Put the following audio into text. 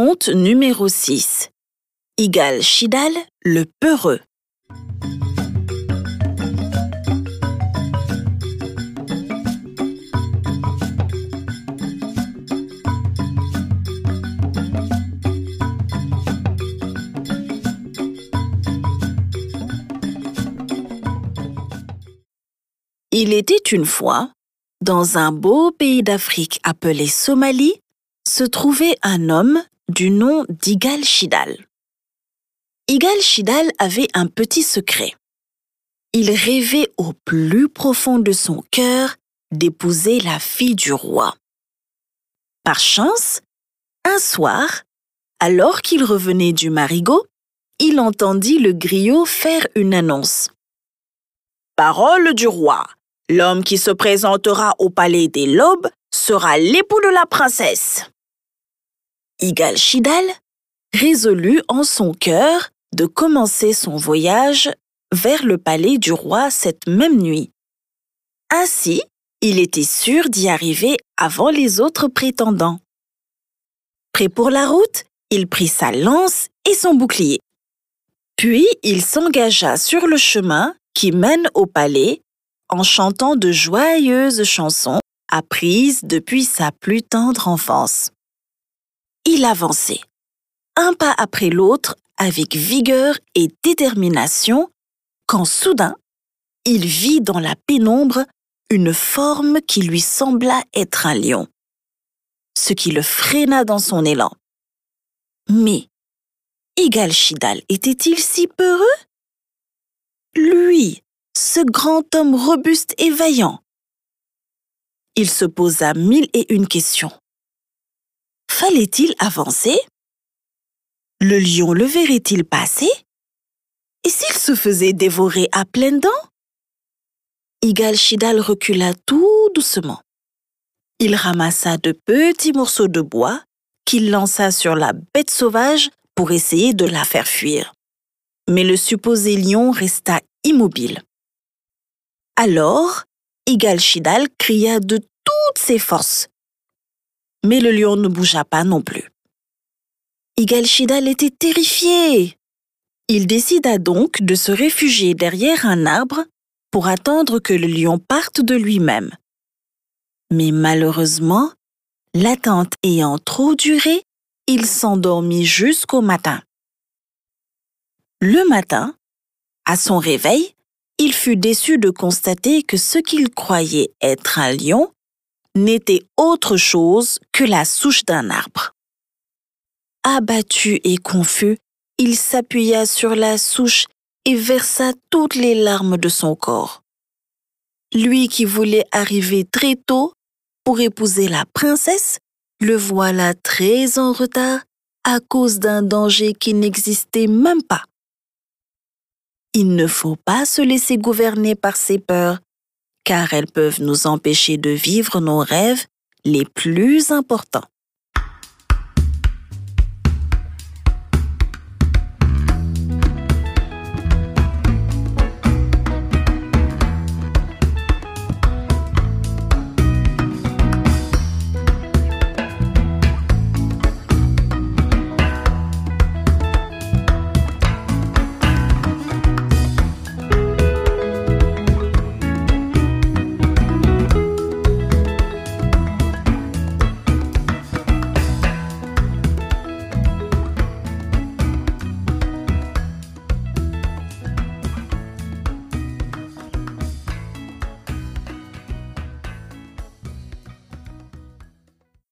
Conte numéro 6. Igal Shidal, le peureux. Il était une fois, dans un beau pays d'Afrique appelé Somalie, se trouvait un homme du nom d'Igal Shidal. Igal Shidal avait un petit secret. Il rêvait au plus profond de son cœur d'épouser la fille du roi. Par chance, un soir, alors qu'il revenait du marigot, il entendit le griot faire une annonce. Parole du roi, l'homme qui se présentera au palais des Lobes sera l'époux de la princesse. Igal Shidal résolut en son cœur de commencer son voyage vers le palais du roi cette même nuit. Ainsi, il était sûr d'y arriver avant les autres prétendants. Prêt pour la route, il prit sa lance et son bouclier. Puis il s'engagea sur le chemin qui mène au palais en chantant de joyeuses chansons apprises depuis sa plus tendre enfance il avançait, un pas après l'autre, avec vigueur et détermination, quand soudain, il vit dans la pénombre une forme qui lui sembla être un lion, ce qui le freina dans son élan. Mais Igal Shidal était-il si peureux? Lui, ce grand homme robuste et vaillant. Il se posa mille et une questions. Fallait-il avancer? Le lion le verrait-il passer? Et s'il se faisait dévorer à pleines dents? Igal Shidal recula tout doucement. Il ramassa de petits morceaux de bois qu'il lança sur la bête sauvage pour essayer de la faire fuir. Mais le supposé lion resta immobile. Alors, Igal Shidal cria de toutes ses forces mais le lion ne bougea pas non plus. Igal-Shidal était terrifié. Il décida donc de se réfugier derrière un arbre pour attendre que le lion parte de lui-même. Mais malheureusement, l'attente ayant trop duré, il s'endormit jusqu'au matin. Le matin, à son réveil, il fut déçu de constater que ce qu'il croyait être un lion n'était autre chose que la souche d'un arbre. Abattu et confus, il s'appuya sur la souche et versa toutes les larmes de son corps. Lui qui voulait arriver très tôt pour épouser la princesse, le voilà très en retard à cause d'un danger qui n'existait même pas. Il ne faut pas se laisser gouverner par ses peurs, car elles peuvent nous empêcher de vivre nos rêves les plus importants.